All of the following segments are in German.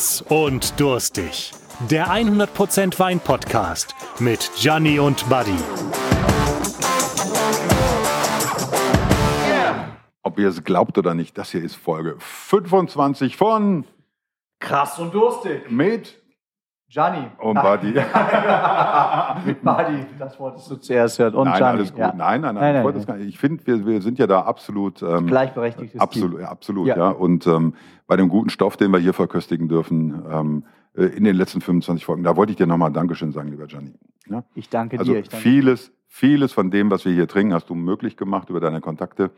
Krass und durstig. Der 100% Wein Podcast mit Gianni und Buddy. Ob ihr es glaubt oder nicht, das hier ist Folge 25 von Krass und durstig. mit Gianni. und Buddy. Buddy, das wolltest du zuerst hören. Und nein, Gianni. alles gut. Ja. Nein, nein, nein. Nein, ich nein. Ich finde, wir, wir sind ja da absolut. Ähm, Gleichberechtigtes Absolut, Team. absolut, ja. Ja. Und ähm, bei dem guten Stoff, den wir hier verköstigen dürfen, ähm, äh, in den letzten 25 Folgen, da wollte ich dir nochmal Dankeschön sagen, lieber Gianni. Ja? Ich danke Also dir. Ich danke vieles, vieles von dem, was wir hier trinken, hast du möglich gemacht über deine Kontakte.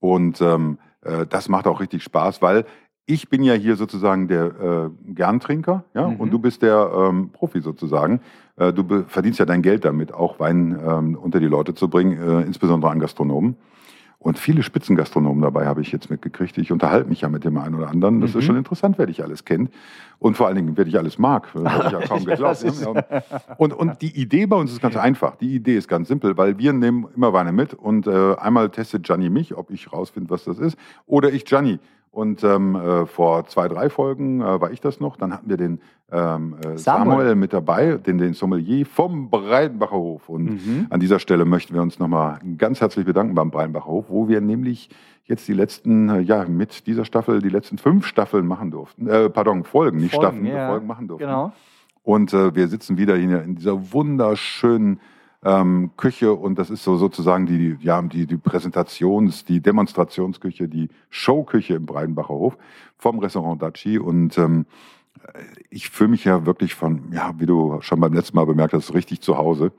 Und ähm, äh, das macht auch richtig Spaß, weil ich bin ja hier sozusagen der äh, Gerntrinker, ja, Mhm. und du bist der ähm, Profi sozusagen. Äh, du verdienst ja dein Geld damit, auch Wein ähm, unter die Leute zu bringen, äh, insbesondere an Gastronomen. Und viele Spitzengastronomen dabei habe ich jetzt mitgekriegt. Ich unterhalte mich ja mit dem einen oder anderen. Das Mhm. ist schon interessant, wer dich alles kennt. Und vor allen Dingen, wer dich alles mag. Das habe ich ja kaum geglaubt. Ja, und, und die Idee bei uns ist ganz einfach. Die Idee ist ganz simpel, weil wir nehmen immer Weine mit und äh, einmal testet Gianni mich, ob ich rausfinde, was das ist, oder ich Gianni. Und ähm, äh, vor zwei, drei Folgen äh, war ich das noch. Dann hatten wir den ähm, äh, Samuel. Samuel. mit dabei, den, den Sommelier vom Breidenbacher Hof. Und Mhm. an dieser Stelle möchten wir uns nochmal ganz herzlich bedanken beim Breidenbacher Hof, wo wir nämlich jetzt die letzten, äh, ja, mit dieser Staffel die letzten fünf Staffeln machen durften. Äh, pardon, Folgen, nicht Folgen, Staffeln, ja. Folgen machen durften. Genau. Und äh, wir sitzen wieder hier in dieser wunderschönen ähm, Küche und das ist so sozusagen die, ja, die, die Präsentations-, die Demonstrationsküche, die Showküche im Breidenbacher Hof vom Restaurant Daci. Und ähm, ich fühle mich ja wirklich von, ja, wie du schon beim letzten Mal bemerkt hast, richtig zu Hause.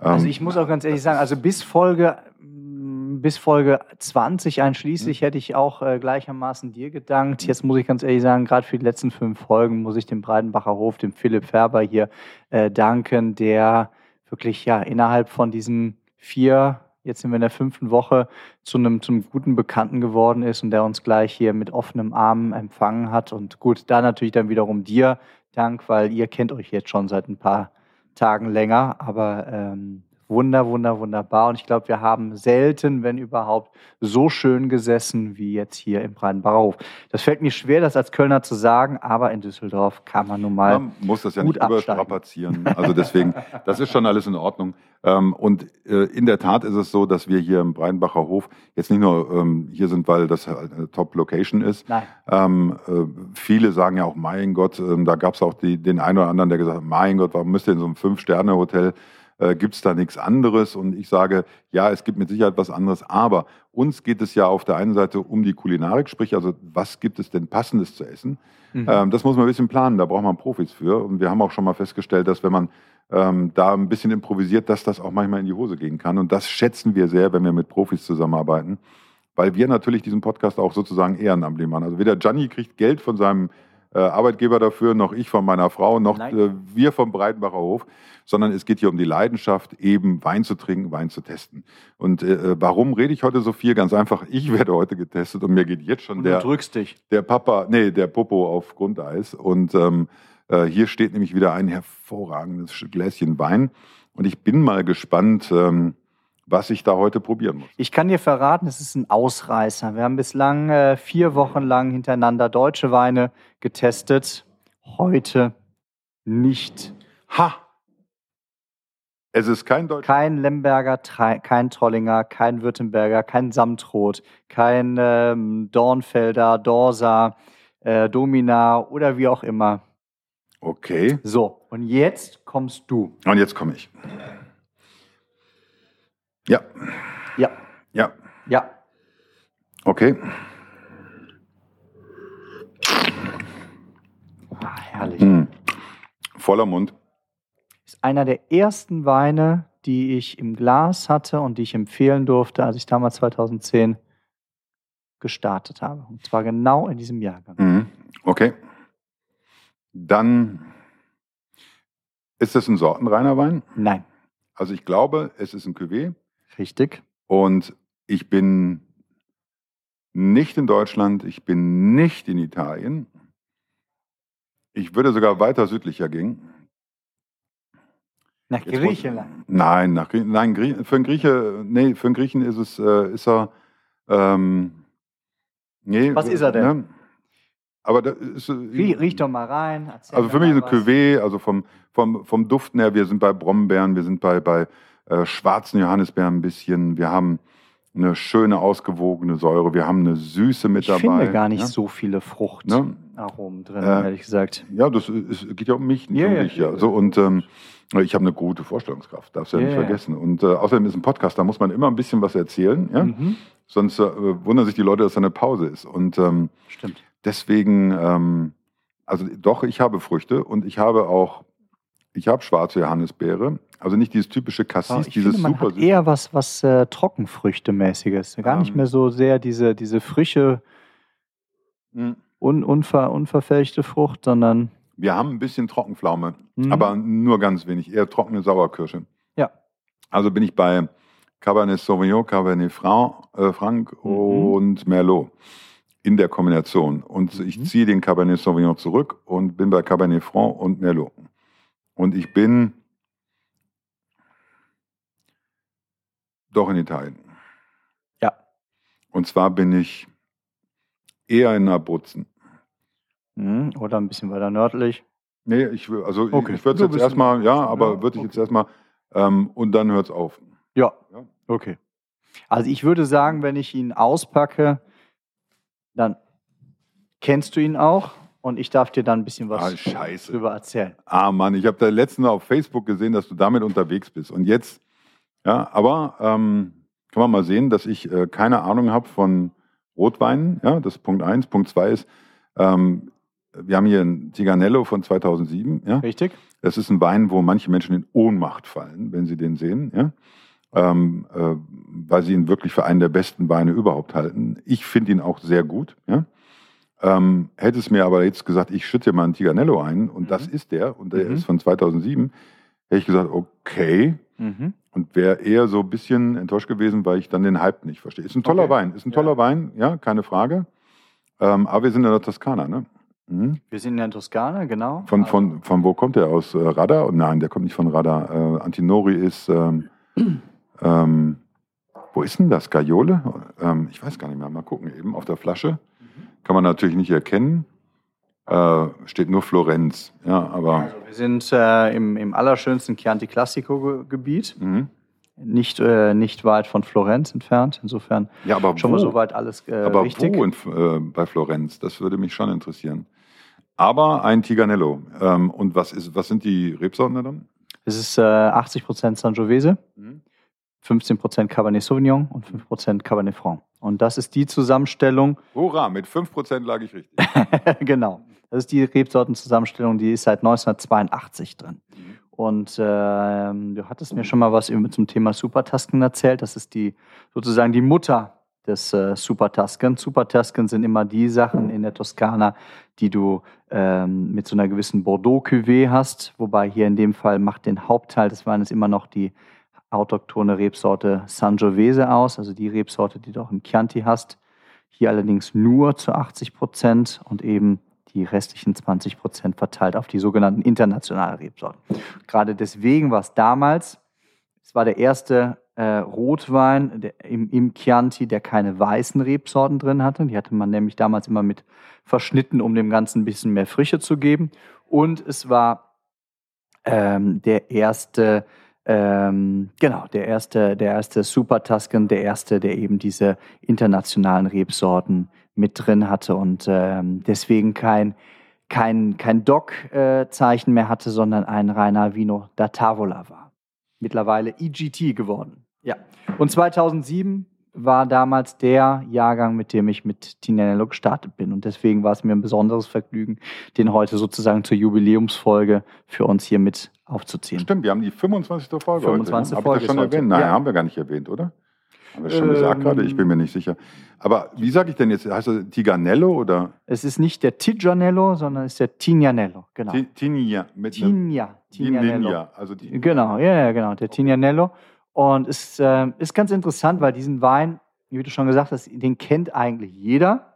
Ähm, Also ich muss auch ganz ehrlich sagen, also bis Folge, mm, bis Folge 20 einschließlich hätte ich auch äh, gleichermaßen dir gedankt. Jetzt muss ich ganz ehrlich sagen, gerade für die letzten fünf Folgen muss ich dem Breidenbacher Hof, dem Philipp Färber hier äh, danken, der wirklich ja innerhalb von diesen vier, jetzt sind wir in der fünften Woche, zu einem, zu einem guten Bekannten geworden ist und der uns gleich hier mit offenem Arm empfangen hat. Und gut, da natürlich dann wiederum dir Dank, weil ihr kennt euch jetzt schon seit ein paar Tagen länger, aber ähm, wunder, wunder, wunderbar. Und ich glaube, wir haben selten, wenn überhaupt, so schön gesessen wie jetzt hier im Breidenbacher Hof. Das fällt mir schwer, das als Kölner zu sagen, aber in Düsseldorf kann man nun mal. Man muss das ja nicht absteigen. überstrapazieren. Also deswegen, das ist schon alles in Ordnung. Ähm, und äh, in der Tat ist es so, dass wir hier im Breinbacher Hof jetzt nicht nur ähm, hier sind, weil das halt eine Top-Location ist. Nein. Ähm, äh, viele sagen ja auch, mein Gott, da gab es auch die, den einen oder anderen, der gesagt hat, mein Gott, warum müsst ihr in so einem Fünf-Sterne-Hotel äh, gibt es da nichts anderes? Und ich sage, ja, es gibt mit Sicherheit was anderes, aber uns geht es ja auf der einen Seite um die Kulinarik, sprich also, was gibt es denn passendes zu essen? Mhm. Ähm, das muss man ein bisschen planen, da braucht man Profis für. Und wir haben auch schon mal festgestellt, dass wenn man ähm, da ein bisschen improvisiert, dass das auch manchmal in die Hose gehen kann. Und das schätzen wir sehr, wenn wir mit Profis zusammenarbeiten, weil wir natürlich diesen Podcast auch sozusagen ehrenamtlich machen. Also weder Gianni kriegt Geld von seinem Arbeitgeber dafür, noch ich von meiner Frau, noch Nein. äh, wir vom Breitenbacher Hof, sondern es geht hier um die Leidenschaft, eben Wein zu trinken, Wein zu testen. Und äh, warum rede ich heute so viel? Ganz einfach, ich werde heute getestet und mir geht jetzt schon der, du drückst dich. der Papa, nee, der Popo auf Grundeis. Und ähm, äh, hier steht nämlich wieder ein hervorragendes Gläschen Wein. Und ich bin mal gespannt, ähm, was ich da heute probieren muss. Ich kann dir verraten, es ist ein Ausreißer. Wir haben bislang äh, vier Wochen lang hintereinander deutsche Weine getestet. Heute nicht. Ha! Es ist kein Deutsch. Kein Lemberger, kein Trollinger, kein Württemberger, kein Samtroth, kein ähm, Dornfelder, Dorsa, äh, Domina oder wie auch immer. Okay. So, und jetzt kommst du. Und jetzt komme ich. Ja, Ja, ja, ja. okay. Ah, herrlich. Hm. Voller Mund. Ist einer der ersten Weine, die ich im Glas hatte und die ich empfehlen durfte, als ich damals 2010 gestartet habe. Und zwar genau in diesem Jahrgang. Mhm. Okay. Dann ist es ein sortenreiner Wein. Nein, Also ich glaube, es ist ein Cuvée. Richtig. Und ich bin nicht in Deutschland, ich bin nicht in Italien. Ich würde sogar weiter südlicher gehen. Nach Jetzt Griechenland. Nein, nach, nein Grie- für einen Grieche, nee, für einen Griechen ist es, äh, ist er, ähm, nee, Was ist er denn? Ne? Aber das ist, äh, Riech, riech doch mal rein. also für mich ist mal ein. Cuvée, also vom, vom, vom Duften her, wir sind bei Brombeeren, wir sind bei, bei äh, schwarzen Johannisbeeren ein bisschen, wir haben eine schöne, ausgewogene Säure, wir haben eine Süße mit Ich dabei. finde gar nicht ja? so viele Fruchtaromen Ne? drin, Äh, ehrlich gesagt. Ja, das ist, geht ja um mich, nicht Ja, um ja, dich. Ja. So, und ähm, ich habe eine gute Vorstellungskraft, darfst du ja, Ja, nicht vergessen. Und äh, außerdem ist ein Podcast, da muss man immer ein bisschen was erzählen, ja? Mhm. sonst äh, wundern sich die Leute, dass da eine Pause ist. Und ähm, Stimmt. deswegen, ähm, also doch, ich habe Früchte und ich habe auch, ich habe schwarze Johannisbeere, also nicht dieses typische Cassis, Aber ich dieses finde, man super hat eher was, was äh, Trockenfrüchtemäßiges. Gar nicht Ähm. mehr so sehr diese, diese frische, Mhm. un, unver, unverfälschte Frucht, sondern Wir haben ein bisschen Trockenpflaume, Mhm. aber nur ganz wenig, eher trockene Sauerkirsche. Ja. Also bin ich bei Cabernet Sauvignon, Cabernet Franc, äh, Franc Mhm. und Merlot in der Kombination. Und ich Mhm. ziehe den Cabernet Sauvignon zurück und bin bei Cabernet Franc und Merlot. Und ich bin doch in Italien. Ja. Und zwar bin ich eher in Abruzzen. mhm, oder ein bisschen weiter nördlich. Nee, ich will, also Okay. ich würde Du jetzt erstmal, ja, aber ja, würde ich okay. jetzt erstmal, ähm, und dann hört es auf. Ja. Ja. Okay. Also ich würde sagen, wenn ich ihn auspacke, dann kennst du ihn auch und ich darf dir dann ein bisschen was Ah, scheiße. drüber erzählen. Ah Mann, ich habe da letztens auf Facebook gesehen, dass du damit unterwegs bist. Und jetzt, ja, aber ähm, kann man mal sehen, dass ich äh, keine Ahnung habe von Rotweinen. Ja, das ist Punkt eins. Punkt zwei ist, ähm, wir haben hier ein Tiganello von 2007. Ja, Richtig? das ist ein Wein, wo manche Menschen in Ohnmacht fallen, wenn sie den sehen. Ja. Ähm, äh, weil sie ihn wirklich für einen der besten Weine überhaupt halten. Ich finde ihn auch sehr gut. Ja. Ähm, hätte es mir aber jetzt gesagt, ich schütte mal einen Tiganello ein und Mhm. das ist der und der Mhm. ist von 2007, hätte ich gesagt, okay. Mhm. Und wäre eher so ein bisschen enttäuscht gewesen, weil ich dann den Hype nicht verstehe. Ist ein toller Okay. Wein, ist ein toller Ja. Wein, ja, keine Frage. Ähm, aber wir sind in der Toskana, ne? Mhm. Wir sind in der Toskana, genau. Von, von, von wo kommt der? Aus äh, Radar? Und Nein, der kommt nicht von Radar. Äh, Antinori ist, ähm, ähm, wo ist denn das? Gaiole? Ähm, ich weiß gar nicht mehr. Mal gucken eben. Auf der Flasche. Kann man natürlich nicht erkennen. Äh, steht nur Florenz. Ja, aber. Also wir sind äh, im, im allerschönsten Chianti Classico-Gebiet, Mhm. nicht, äh, nicht weit von Florenz entfernt. Insofern Ja, aber schon wo? mal soweit alles äh, aber richtig. wo in, äh, bei Florenz? Das würde mich schon interessieren. Aber ein Tiganello. Ähm, und was, ist, was sind die Rebsorten da dann? Es ist äh, 80% Sangiovese, Mhm. 15% Cabernet Sauvignon und 5% Cabernet Franc. Und das ist die Zusammenstellung, Hurra, mit 5% lag ich richtig. genau, das ist die Rebsortenzusammenstellung, die ist seit 1982 drin. Mhm. Und ähm, du hattest mir schon mal was zum Thema Supertasken erzählt. Das ist die sozusagen die Mutter des äh, Supertasken. Supertasken sind immer die Sachen in der Toskana, die du ähm, mit so einer gewissen Bordeaux-Cuvée hast. Wobei hier in dem Fall macht den Hauptteil des Weines immer noch die autochthone Rebsorte Sangiovese aus, also die Rebsorte, die du auch im Chianti hast. Hier allerdings nur zu 80 Prozent und eben die restlichen 20 Prozent verteilt auf die sogenannten internationalen Rebsorten. Gerade deswegen war es damals, es war der erste äh, Rotwein der, im, im Chianti, der keine weißen Rebsorten drin hatte. Die hatte man nämlich damals immer mit verschnitten, um dem Ganzen ein bisschen mehr Frische zu geben. Und es war ähm, der erste, ähm, genau, der erste, der erste Super Tuscan, der erste, der eben diese internationalen Rebsorten mit drin hatte und ähm, deswegen kein, kein, kein Doc-Zeichen mehr hatte, sondern ein reiner Vino da Tavola war. Mittlerweile EGT geworden. Ja. Und 2007 war damals der Jahrgang, mit dem ich mit Tinello gestartet bin. Und deswegen war es mir ein besonderes Vergnügen, den heute sozusagen zur Jubiläumsfolge für uns hier mit aufzuziehen. Stimmt, wir haben die 25. Folge 25. heute. Ne? Hab Folge ich das schon erwähnt? Nein, Ja. haben wir gar nicht erwähnt, oder? Haben wir schon Ähm, gesagt gerade? Ich bin mir nicht sicher. Aber wie sage ich denn jetzt? Heißt das Tiganello oder Es ist nicht der Tigianello, sondern es ist der Tignanello. Genau. Ti- Tinia? Mit Tigna. Tignanello. Also die, Genau, ja, ja, genau, der Tignanello. Und es ähm, ist ganz interessant, weil diesen Wein, wie du schon gesagt hast, den kennt eigentlich jeder.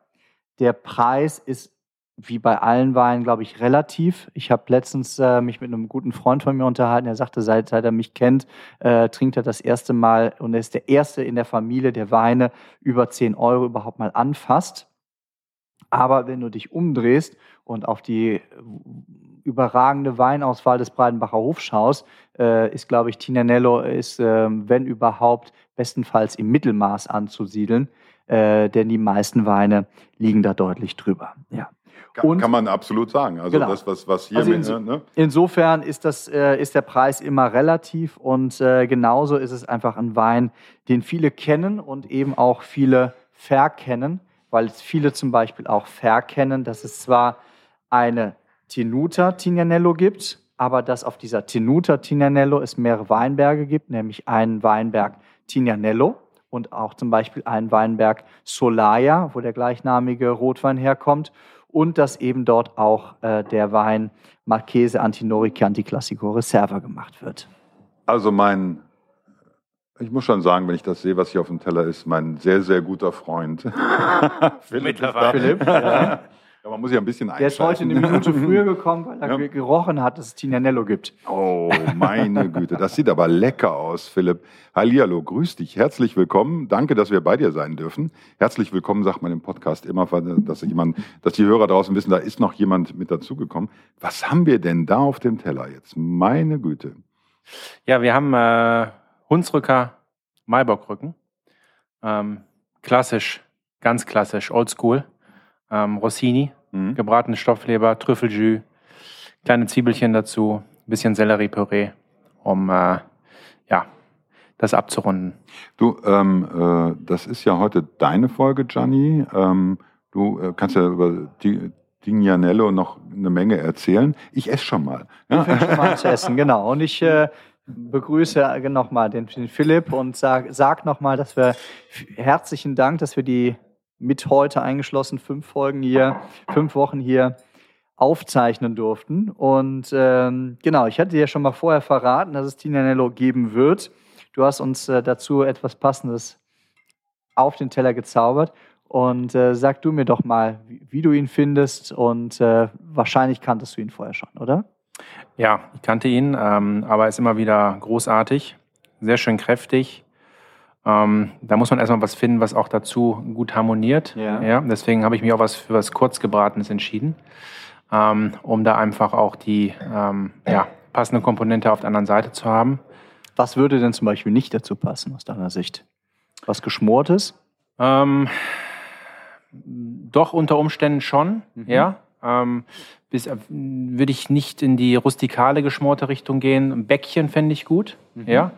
Der Preis ist wie bei allen Weinen, glaube ich, relativ. Ich habe letztens äh, mich mit einem guten Freund von mir unterhalten. Er sagte, seit, seit er mich kennt, äh, trinkt er das erste Mal und er ist der Erste in der Familie, der Weine über 10 Euro überhaupt mal anfasst. Aber wenn du dich umdrehst und auf die überragende Weinauswahl des Breidenbacher Hofs schaust, äh, ist, glaube ich, Tignanello ist, äh, wenn überhaupt, bestenfalls im Mittelmaß anzusiedeln, äh, denn die meisten Weine liegen da deutlich drüber. Ja. Kann, kann man absolut sagen. Also genau. das, was, was hier also inso, mit, ne? Insofern ist, das, äh, ist der Preis immer relativ und äh, genauso ist es einfach ein Wein, den viele kennen und eben auch viele verkennen, weil es viele zum Beispiel auch verkennen, dass es zwar eine Tenuta Tignanello gibt, aber dass auf dieser Tenuta Tignanello es mehrere Weinberge gibt, nämlich einen Weinberg Tignanello und auch zum Beispiel einen Weinberg Solaya, wo der gleichnamige Rotwein herkommt und dass eben dort auch äh, der Wein Marchese Antinori Chianti Classico Reserva gemacht wird. Also mein, ich muss schon sagen, wenn ich das sehe, was hier auf dem Teller ist, mein sehr, sehr guter Freund. Philipp. Mittlerweile. Philipp, ja. Ja, man muss ja ein bisschen Der ist heute eine Minute früher gekommen, weil er ja. gerochen hat, dass es Tinanello gibt. Oh, meine Güte. Das sieht aber lecker aus, Philipp. Hallihallo, grüß dich. Herzlich willkommen. Danke, dass wir bei dir sein dürfen. Herzlich willkommen, sagt man im Podcast immer, dass, jemand, dass die Hörer draußen wissen, da ist noch jemand mit dazugekommen. Was haben wir denn da auf dem Teller jetzt? Meine Güte. Ja, wir haben äh, Hunsrücker Maibockrücken. Ähm, klassisch, ganz klassisch, oldschool ähm, Rossini, mhm. gebratene Stoffleber, Trüffeljus, kleine Zwiebelchen dazu, ein bisschen Selleriepüree, um äh, ja, das abzurunden. Du, ähm, äh, das ist ja heute deine Folge, Gianni. Ähm, du äh, kannst ja über die Dignanello noch eine Menge erzählen. Ich esse schon mal. Ja? Ich fange schon mal zu essen, genau. Und ich äh, begrüße nochmal den, den Philipp und sag, sag nochmal, dass wir herzlichen Dank, dass wir die mit heute eingeschlossen fünf Folgen hier, fünf Wochen hier aufzeichnen durften. Und ähm, genau, ich hatte dir ja schon mal vorher verraten, dass es Tinanello geben wird. Du hast uns äh, dazu etwas Passendes auf den Teller gezaubert. Und äh, sag du mir doch mal, wie, wie du ihn findest. Und äh, wahrscheinlich kanntest du ihn vorher schon, oder? Ja, ich kannte ihn, ähm, aber er ist immer wieder großartig, sehr schön kräftig, ähm, da muss man erstmal was finden, was auch dazu gut harmoniert. Ja. ja deswegen habe ich mich auch was für was Kurzgebratenes entschieden, ähm, um da einfach auch die ähm, ja, passende Komponente auf der anderen Seite zu haben. Was würde denn zum Beispiel nicht dazu passen aus deiner Sicht? Was Geschmortes? Ähm, doch unter Umständen schon, mhm. ja. Ähm, bis, äh, würde ich nicht in die rustikale geschmorte Richtung gehen. Bäckchen fände ich gut. Mhm. Ja?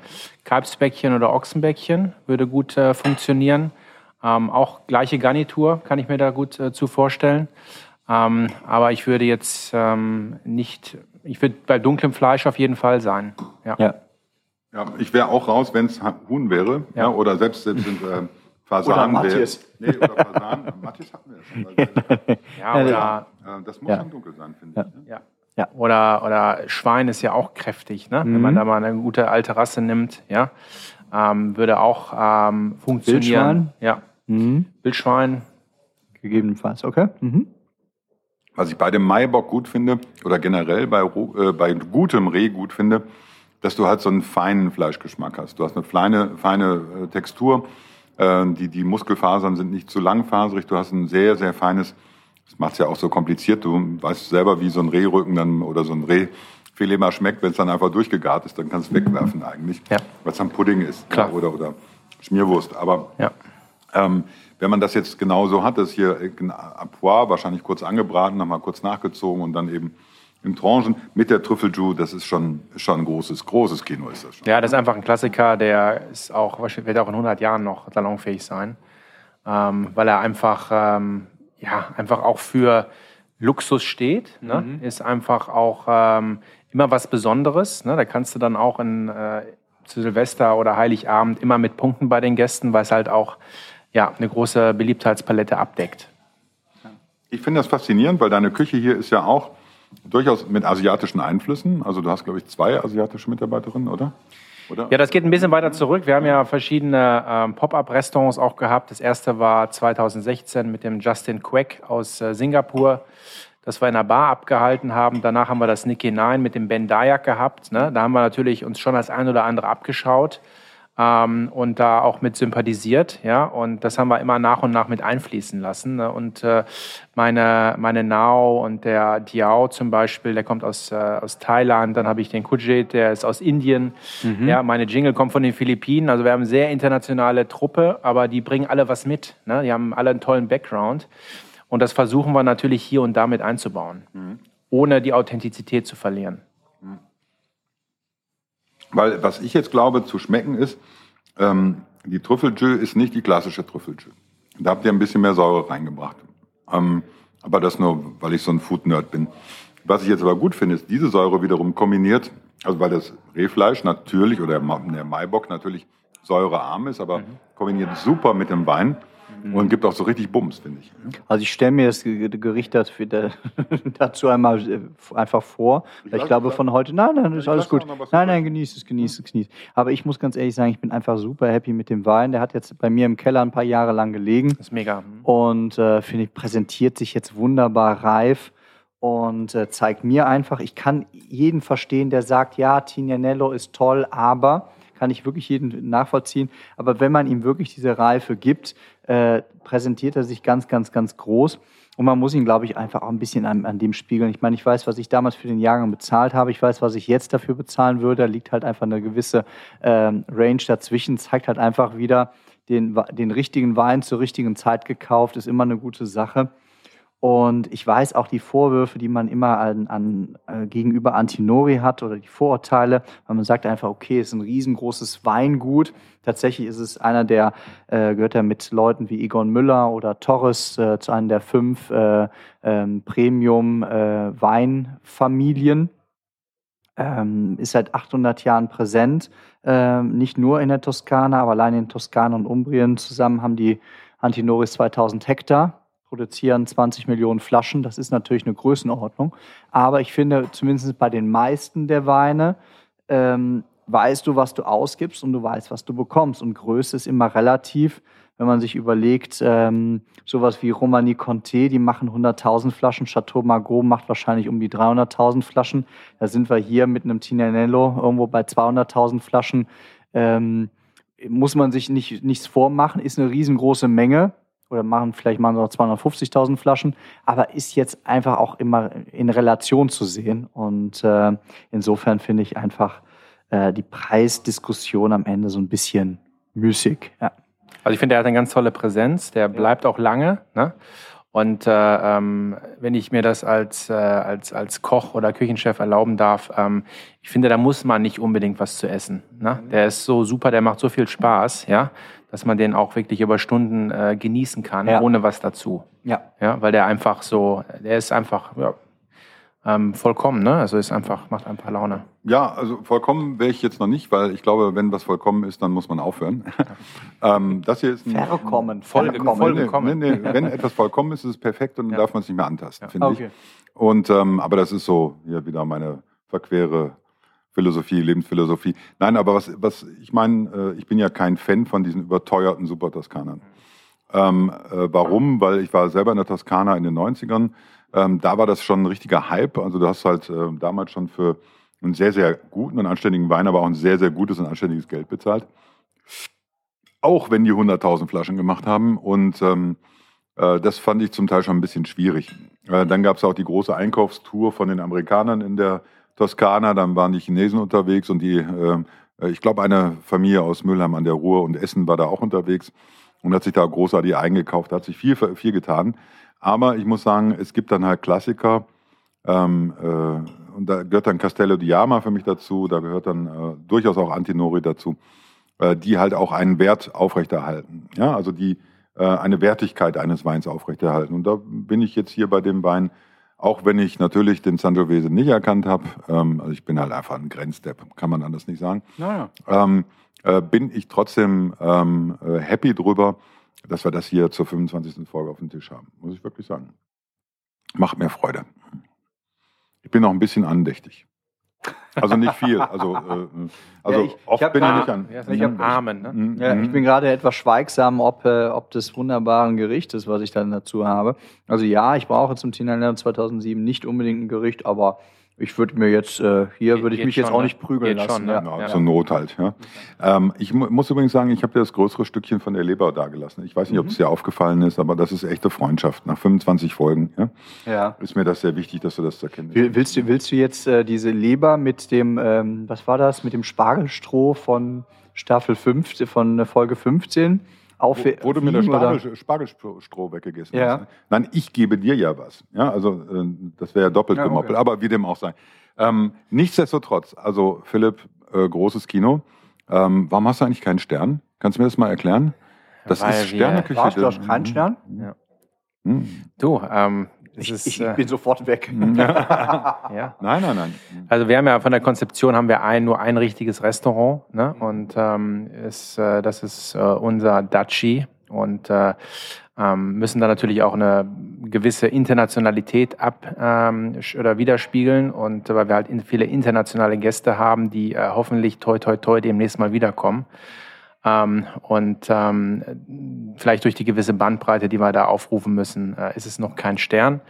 Kalbsbäckchen oder Ochsenbäckchen würde gut äh, funktionieren. Ähm, auch gleiche Garnitur kann ich mir da gut äh, zu vorstellen. Ähm, aber ich würde jetzt ähm, nicht, ich würde bei dunklem Fleisch auf jeden Fall sein. Ja. ja. ja ich wäre auch raus, wenn es Huhn wäre. Ja. ja. oder selbst, selbst äh, Fasan oder Matthias. Nee, oder Fasan. Matthias hatten wir schon. ja, oder, das muss ja. schon dunkel sein, finde ja. ich. Ne? Ja. Ja. Oder, oder Schwein ist ja auch kräftig, ne? Mhm. wenn man mhm. da mal eine gute alte Rasse nimmt. Ja? Ähm, würde auch ähm, funktionieren. Wildschwein? Ja. Mhm. Wildschwein. Gegebenenfalls, okay. Mhm. Was ich bei dem Maibock gut finde, oder generell bei, äh, bei gutem Reh gut finde, dass du halt so einen feinen Fleischgeschmack hast. Du hast eine feine, feine äh, Textur die, die Muskelfasern sind nicht zu langfaserig. Du hast ein sehr, sehr feines, das macht es ja auch so kompliziert. Du weißt selber, wie so ein Rehrücken dann oder so ein Rehfilet mal schmeckt, wenn es dann einfach durchgegart ist, dann kannst du es wegwerfen eigentlich, ja. weil es dann Pudding ist Klar. oder, oder Schmierwurst. Aber ja. ähm, wenn man das jetzt genauso hat, das hier in Apois, wahrscheinlich kurz angebraten, nochmal kurz nachgezogen und dann eben in Tranchen mit der Trüffeljus, das ist schon, schon ein großes, großes Kino. Ist das schon. Ja, das ist einfach ein Klassiker, der ist auch, wird auch in 100 Jahren noch salonfähig sein, ähm, weil er einfach, ähm, ja, einfach auch für Luxus steht. Ne? Mhm. Ist einfach auch ähm, immer was Besonderes. Ne? Da kannst du dann auch in, äh, zu Silvester oder Heiligabend immer mit Punkten bei den Gästen, weil es halt auch ja, eine große Beliebtheitspalette abdeckt. Ich finde das faszinierend, weil deine Küche hier ist ja auch durchaus mit asiatischen Einflüssen. Also du hast, glaube ich, zwei asiatische Mitarbeiterinnen, oder? oder? Ja, das geht ein bisschen weiter zurück. Wir haben ja verschiedene ähm, Pop-up-Restaurants auch gehabt. Das erste war 2016 mit dem Justin Quack aus äh, Singapur, das wir in einer Bar abgehalten haben. Danach haben wir das Nikkei Nine mit dem Ben Dayak gehabt. Ne? Da haben wir natürlich uns schon als ein oder andere abgeschaut. Ähm, und da auch mit sympathisiert. Ja, und das haben wir immer nach und nach mit einfließen lassen. Ne? Und äh, meine, meine Nao und der Diao zum Beispiel, der kommt aus, äh, aus Thailand. Dann habe ich den Kujit, der ist aus Indien. Mhm. Ja, meine Jingle kommt von den Philippinen. Also wir haben eine sehr internationale Truppe, aber die bringen alle was mit. Ne? Die haben alle einen tollen Background. Und das versuchen wir natürlich hier und da mit einzubauen, mhm. ohne die Authentizität zu verlieren. Weil was ich jetzt glaube zu schmecken ist, ähm, die Trüffeljö ist nicht die klassische Trüffeljö. Da habt ihr ein bisschen mehr Säure reingebracht. Ähm, aber das nur, weil ich so ein Food-Nerd bin. Was ich jetzt aber gut finde, ist diese Säure wiederum kombiniert, also weil das Rehfleisch natürlich oder der Maibock natürlich säurearm ist, aber mhm. kombiniert super mit dem Wein. Und gibt auch so richtig Bums, finde ich. Also ich stelle mir das Gericht dazu einmal äh, einfach vor. Ich, ich glaube von heute, nein, nein, ist alles gut. Nein, nein, genieß es, genieß es, genieß es. Aber ich muss ganz ehrlich sagen, ich bin einfach super happy mit dem Wein. Der hat jetzt bei mir im Keller ein paar Jahre lang gelegen. Das ist mega. Mhm. Und äh, finde ich, präsentiert sich jetzt wunderbar reif und äh, zeigt mir einfach, ich kann jeden verstehen, der sagt, ja, Tignanello ist toll, aber kann ich wirklich jeden nachvollziehen. Aber wenn man ihm wirklich diese Reife gibt, äh, präsentiert er sich ganz, ganz, ganz groß. Und man muss ihn, glaube ich, einfach auch ein bisschen an, an, dem spiegeln. Ich meine, ich weiß, was ich damals für den Jahrgang bezahlt habe. Ich weiß, was ich jetzt dafür bezahlen würde. Da liegt halt einfach eine gewisse ähm, Range dazwischen. Zeigt halt einfach wieder, den, den richtigen Wein zur richtigen Zeit gekauft, ist immer eine gute Sache. Und ich weiß auch die Vorwürfe, die man immer an, an, äh, gegenüber Antinori hat oder die Vorurteile, weil man sagt einfach, okay, es ist ein riesengroßes Weingut. Tatsächlich ist es einer der, äh, gehört er mit Leuten wie Egon Müller oder Torres äh, zu einer der fünf äh, ähm, Premium-Weinfamilien. Äh, ähm, ist seit 800 Jahren präsent, ähm, nicht nur in der Toskana, aber allein in Toskana und Umbrien zusammen haben die Antinoris 2000 Hektar produzieren 20 Millionen Flaschen. Das ist natürlich eine Größenordnung. Aber ich finde, zumindest bei den meisten der Weine, ähm, weißt du, was du ausgibst und du weißt, was du bekommst. Und Größe ist immer relativ. Wenn man sich überlegt, ähm, sowas wie Romani Conté, die machen 100.000 Flaschen, Chateau Margaux macht wahrscheinlich um die 300.000 Flaschen. Da sind wir hier mit einem Tinanello irgendwo bei 200.000 Flaschen. Ähm, muss man sich nicht, nichts vormachen, ist eine riesengroße Menge oder machen vielleicht mal noch 250.000 Flaschen, aber ist jetzt einfach auch immer in Relation zu sehen. Und äh, insofern finde ich einfach äh, die Preisdiskussion am Ende so ein bisschen müßig. Ja. Also ich finde, er hat eine ganz tolle Präsenz, der bleibt auch lange. Ne? Und äh, ähm, wenn ich mir das als, äh, als, als Koch oder Küchenchef erlauben darf, ähm, ich finde, da muss man nicht unbedingt was zu essen. Ne? Der ist so super, der macht so viel Spaß, ja, dass man den auch wirklich über Stunden äh, genießen kann, ja. ohne was dazu. Ja. ja. Weil der einfach so, der ist einfach ja, ähm, vollkommen, ne? Also ist einfach, macht einfach Laune. Ja, also vollkommen wäre ich jetzt noch nicht, weil ich glaube, wenn was vollkommen ist, dann muss man aufhören. ähm, das hier ist ein Vollkommen, vollkommen. vollkommen. Nee, nee, nee, wenn etwas vollkommen ist, ist es perfekt und dann darf man es nicht mehr antasten, finde okay. ich. Und ähm, aber das ist so hier wieder meine verquere Philosophie, Lebensphilosophie. Nein, aber was, was ich meine, äh, ich bin ja kein Fan von diesen überteuerten Super-Toskanern. Ähm, äh, warum? Weil ich war selber in der Toskana in den 90ern. Ähm, da war das schon ein richtiger Hype. Also du hast halt äh, damals schon für einen sehr, sehr guten und anständigen Wein, aber auch ein sehr, sehr gutes und anständiges Geld bezahlt. Auch wenn die 100.000 Flaschen gemacht haben. Und ähm, äh, das fand ich zum Teil schon ein bisschen schwierig. Äh, dann gab es auch die große Einkaufstour von den Amerikanern in der Toskana, dann waren die Chinesen unterwegs und die, äh, ich glaube, eine Familie aus Mülheim an der Ruhr und Essen war da auch unterwegs und hat sich da großartig eingekauft, hat sich viel, viel getan. Aber ich muss sagen, es gibt dann halt Klassiker, ähm, äh, und da gehört dann Castello di Ama für mich dazu, da gehört dann äh, durchaus auch Antinori dazu, äh, die halt auch einen Wert aufrechterhalten. Ja, also die äh, eine Wertigkeit eines Weins aufrechterhalten. Und da bin ich jetzt hier bei dem Wein auch wenn ich natürlich den Sangiovese nicht erkannt habe, ähm, also ich bin halt einfach ein Grenzdepp, kann man anders nicht sagen, naja. ähm, äh, bin ich trotzdem ähm, äh, happy drüber, dass wir das hier zur 25. Folge auf dem Tisch haben. Muss ich wirklich sagen. Macht mir Freude. Ich bin auch ein bisschen andächtig. Also nicht viel. Also, äh, also ja, ich, oft ich bin ich nicht an. Ja, nicht am Armen. Ne? Mhm. Ja, ich bin gerade etwas schweigsam, ob, äh, ob des wunderbaren Gerichtes, was ich dann dazu habe. Also ja, ich brauche zum Tinalern 2007 nicht unbedingt ein Gericht, aber Ich würde mir jetzt, äh, hier würde ich mich jetzt schon, auch ne? nicht prügeln Geht lassen. schon, ne? ja. Genau, Ja. zur Not halt. Ja. Ähm, ich mu muss übrigens sagen, ich habe dir das größere Stückchen von der Leber da gelassen. Ich weiß nicht, ob es dir aufgefallen ist, aber das ist echte Freundschaft. Nach 25 Folgen ja, Ja. ist mir das sehr wichtig, dass du das erkennst. Will- Willst du, willst du jetzt äh, diese Leber mit dem, ähm, was war das, mit dem Spargelstroh von Staffel 5, von äh, Folge 15 auf Wurde mir der? Spargel, Spargelstroh weggegessen? Ja. Nein, ich gebe dir ja was. Ja, also äh, das wäre ja doppelt Ja, okay. gemoppelt, aber wie dem auch sei. Ähm, nichtsdestotrotz, also Philipp, äh, großes Kino. Ähm, warum hast du eigentlich keinen Stern? Kannst du mir das mal erklären? Das Weil ist Sterneküche. Warst du hast keinen Stern? Hm. Du, ähm, Ich, ist, ich, äh, ich bin sofort weg. ja. Nein, nein, nein. Also wir haben ja von der Konzeption haben wir ein, nur ein richtiges Restaurant ne? und ähm, ist, äh, das ist äh, unser Dachi und äh, ähm, müssen da natürlich auch eine gewisse Internationalität ab ähm, oder widerspiegeln und äh, weil wir halt in, viele internationale Gäste haben, die äh, hoffentlich toi toi toi demnächst mal wiederkommen. Ähm, und ähm, vielleicht durch die gewisse Bandbreite, die wir da aufrufen müssen, äh, ist es noch kein Stern.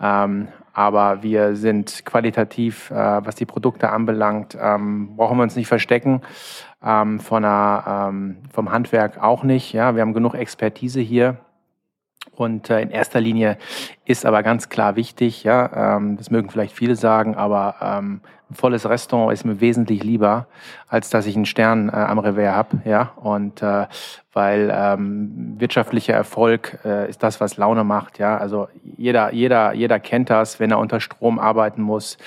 Ähm, aber wir sind qualitativ, äh, was die Produkte anbelangt, ähm, brauchen wir uns nicht verstecken. Ähm, von der, ähm, vom Handwerk auch nicht. Ja, wir haben genug Expertise hier. Und äh, in erster Linie ist aber ganz klar wichtig, ja, ähm, das mögen vielleicht viele sagen, aber ähm, ein volles Restaurant ist mir wesentlich lieber, als dass ich einen Stern äh, am Revers habe, ja. Und äh, weil ähm, wirtschaftlicher Erfolg äh, ist das, was Laune macht, ja. Also jeder, jeder, jeder kennt das, wenn er unter Strom arbeiten muss,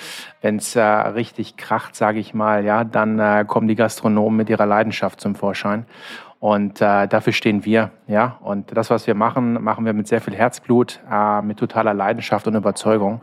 wenn es äh, richtig kracht, sage ich mal, ja, dann äh, kommen die Gastronomen mit ihrer Leidenschaft zum Vorschein. Und äh, dafür stehen wir, ja. Und das, was wir machen, machen wir mit sehr viel Herzblut, äh, mit totaler Leidenschaft und Überzeugung.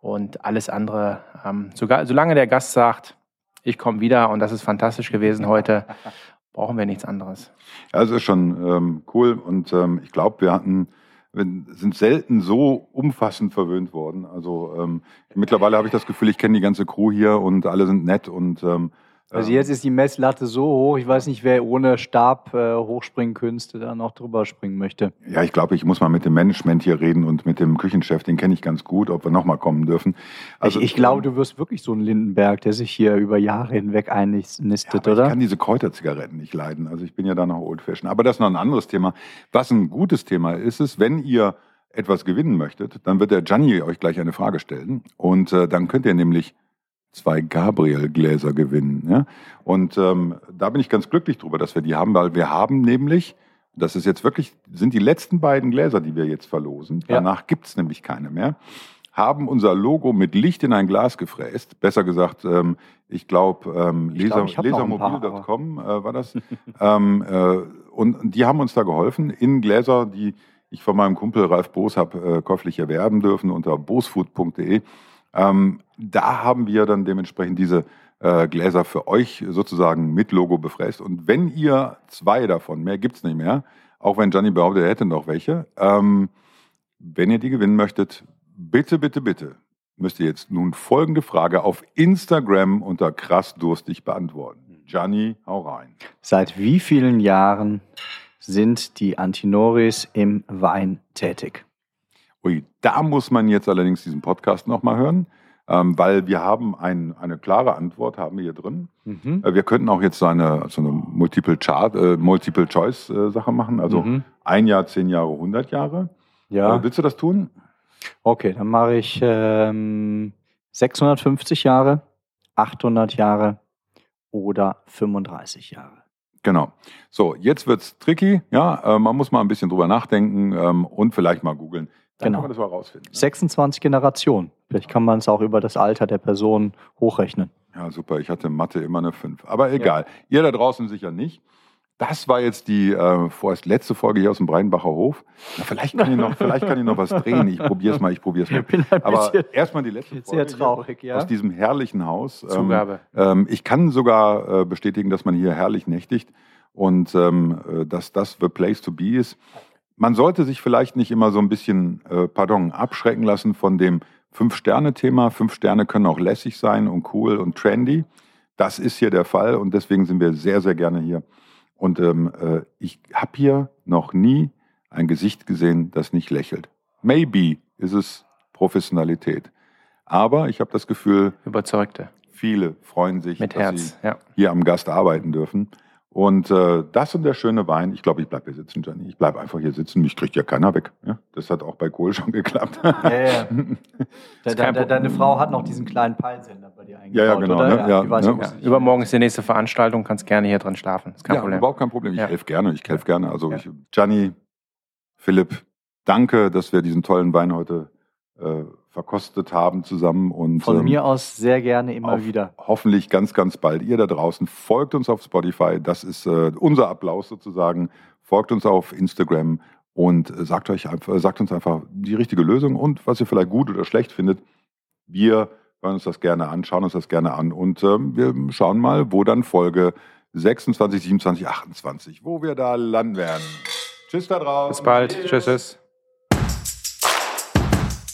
Und alles andere, ähm, sogar solange der Gast sagt, ich komme wieder und das ist fantastisch gewesen heute, brauchen wir nichts anderes. Ja, es ist schon ähm, cool und ähm, ich glaube, wir hatten, wir sind selten so umfassend verwöhnt worden. Also ähm, mittlerweile habe ich das Gefühl, ich kenne die ganze Crew hier und alle sind nett und ähm, Also jetzt ist die Messlatte so hoch, ich weiß nicht, wer ohne Stab äh, Hochspringkünste da noch drüber springen möchte. Ja, ich glaube, ich muss mal mit dem Management hier reden und mit dem Küchenchef, den kenne ich ganz gut, ob wir nochmal kommen dürfen. Also, ich, ich glaube, du wirst wirklich so ein Lindenberg, der sich hier über Jahre hinweg einnistet, aber oder? Ich kann diese Kräuterzigaretten nicht leiden. Also ich bin ja da noch old fashioned. Aber das ist noch ein anderes Thema. Was ein gutes Thema ist, ist, wenn ihr etwas gewinnen möchtet, dann wird der Gianni euch gleich eine Frage stellen. Und äh, dann könnt ihr nämlich zwei Gabriel-Gläser gewinnen. Ja? Und ähm, da bin ich ganz glücklich drüber, dass wir die haben, weil wir haben nämlich, das ist jetzt wirklich, sind die letzten beiden Gläser, die wir jetzt verlosen. Ja. Danach gibt's nämlich keine mehr. Haben unser Logo mit Licht in ein Glas gefräst. Besser gesagt, ähm, ich glaube, ähm, Ich glaub, lesermobil.com äh, war das. ähm, äh, und die haben uns da geholfen in Gläser, die ich von meinem Kumpel Ralf Boos habe äh, käuflich erwerben dürfen unter boosfood.de. Ähm, da haben wir dann dementsprechend diese äh, Gläser für euch sozusagen mit Logo befräst. Und wenn ihr zwei davon, mehr gibt's nicht mehr, auch wenn Gianni behauptet, er hätte noch welche, ähm, wenn ihr die gewinnen möchtet, bitte, bitte, bitte, müsst ihr jetzt nun folgende Frage auf Instagram unter krass durstig beantworten. Gianni, hau rein. Seit wie vielen Jahren sind die Antinoris im Wein tätig? Ui, da muss man jetzt allerdings diesen Podcast nochmal hören, ähm, weil wir haben ein, eine klare Antwort, haben wir hier drin. Mhm. Äh, Wir könnten auch jetzt so eine, so eine Multiple, Chart, äh, Multiple äh, machen, also Mhm. ein Jahr, zehn Jahre, 100 Jahre. Ja, Äh, willst du das tun? okay, dann mache ich ähm, 650 Jahre, 800 Jahre oder 35 Jahre. Genau. So, jetzt wird's tricky. Ja, äh, man muss mal ein bisschen drüber nachdenken ähm, und vielleicht mal googeln. Dann Genau. kann man das mal rausfinden. 26 Generationen. Vielleicht kann man es auch über das Alter der Person hochrechnen. Ja, super. Ich hatte Mathe immer eine 5. Aber egal. Ihr da draußen sicher nicht. Das war jetzt die äh, vorerst letzte Folge hier aus dem Breinbacher Hof. Na, vielleicht, kann ich noch, vielleicht kann ich noch was drehen. Ich probiere es mal, ich probiere es mal. bin ein Aber erstmal die letzte Folge sehr hier traurig, ja. aus diesem herrlichen Haus. Ähm, Zugabe. Ähm, ich kann sogar äh, bestätigen, dass man hier herrlich nächtigt und ähm, äh, dass das the place to be ist. Man sollte sich vielleicht nicht immer so ein bisschen, äh, pardon, abschrecken lassen von dem Fünf-Sterne-Thema. Fünf Sterne können auch lässig sein und cool und trendy. Das ist hier der Fall und deswegen sind wir sehr, sehr gerne hier. Und ähm, äh, ich habe hier noch nie ein Gesicht gesehen, das nicht lächelt. Maybe ist es Professionalität. Aber ich habe das Gefühl, Überzeugte. viele freuen sich, Mit dass Herz, sie ja. hier am Gast arbeiten dürfen. Und äh, das und der schöne Wein, ich glaube, ich bleibe hier sitzen, Gianni. Ich bleibe einfach hier sitzen, mich kriegt ja keiner weg. Ja? Das hat auch bei Kohl schon geklappt. Ja, ja. De, de, de, deine Frau hat noch diesen kleinen Peilsender bei dir eingebaut, Ja, ja, genau, oder? ne? Ja, weiß ne? übermorgen ist die nächste Veranstaltung, kannst gerne hier drin schlafen. Ist kein ja, Problem. überhaupt kein Problem. Ich Ja. helfe gerne, ich helfe gerne. Also Ja. ich, Gianni, Philipp, danke, dass wir diesen tollen Wein heute äh, verkostet haben zusammen. Und, Von ähm, mir aus sehr gerne immer auf wieder. Hoffentlich ganz, ganz bald. Ihr da draußen folgt uns auf Spotify. Das ist äh, unser Applaus sozusagen. Folgt uns auf Instagram und äh, sagt euch einfach, sagt uns einfach die richtige Lösung und was ihr vielleicht gut oder schlecht findet. Wir hören uns das gerne an, schauen uns das gerne an und ähm, wir schauen mal, wo dann Folge 26, 27, 28, wo wir da landen werden. Tschüss da draußen. Bis bald. Tschüss. tschüss.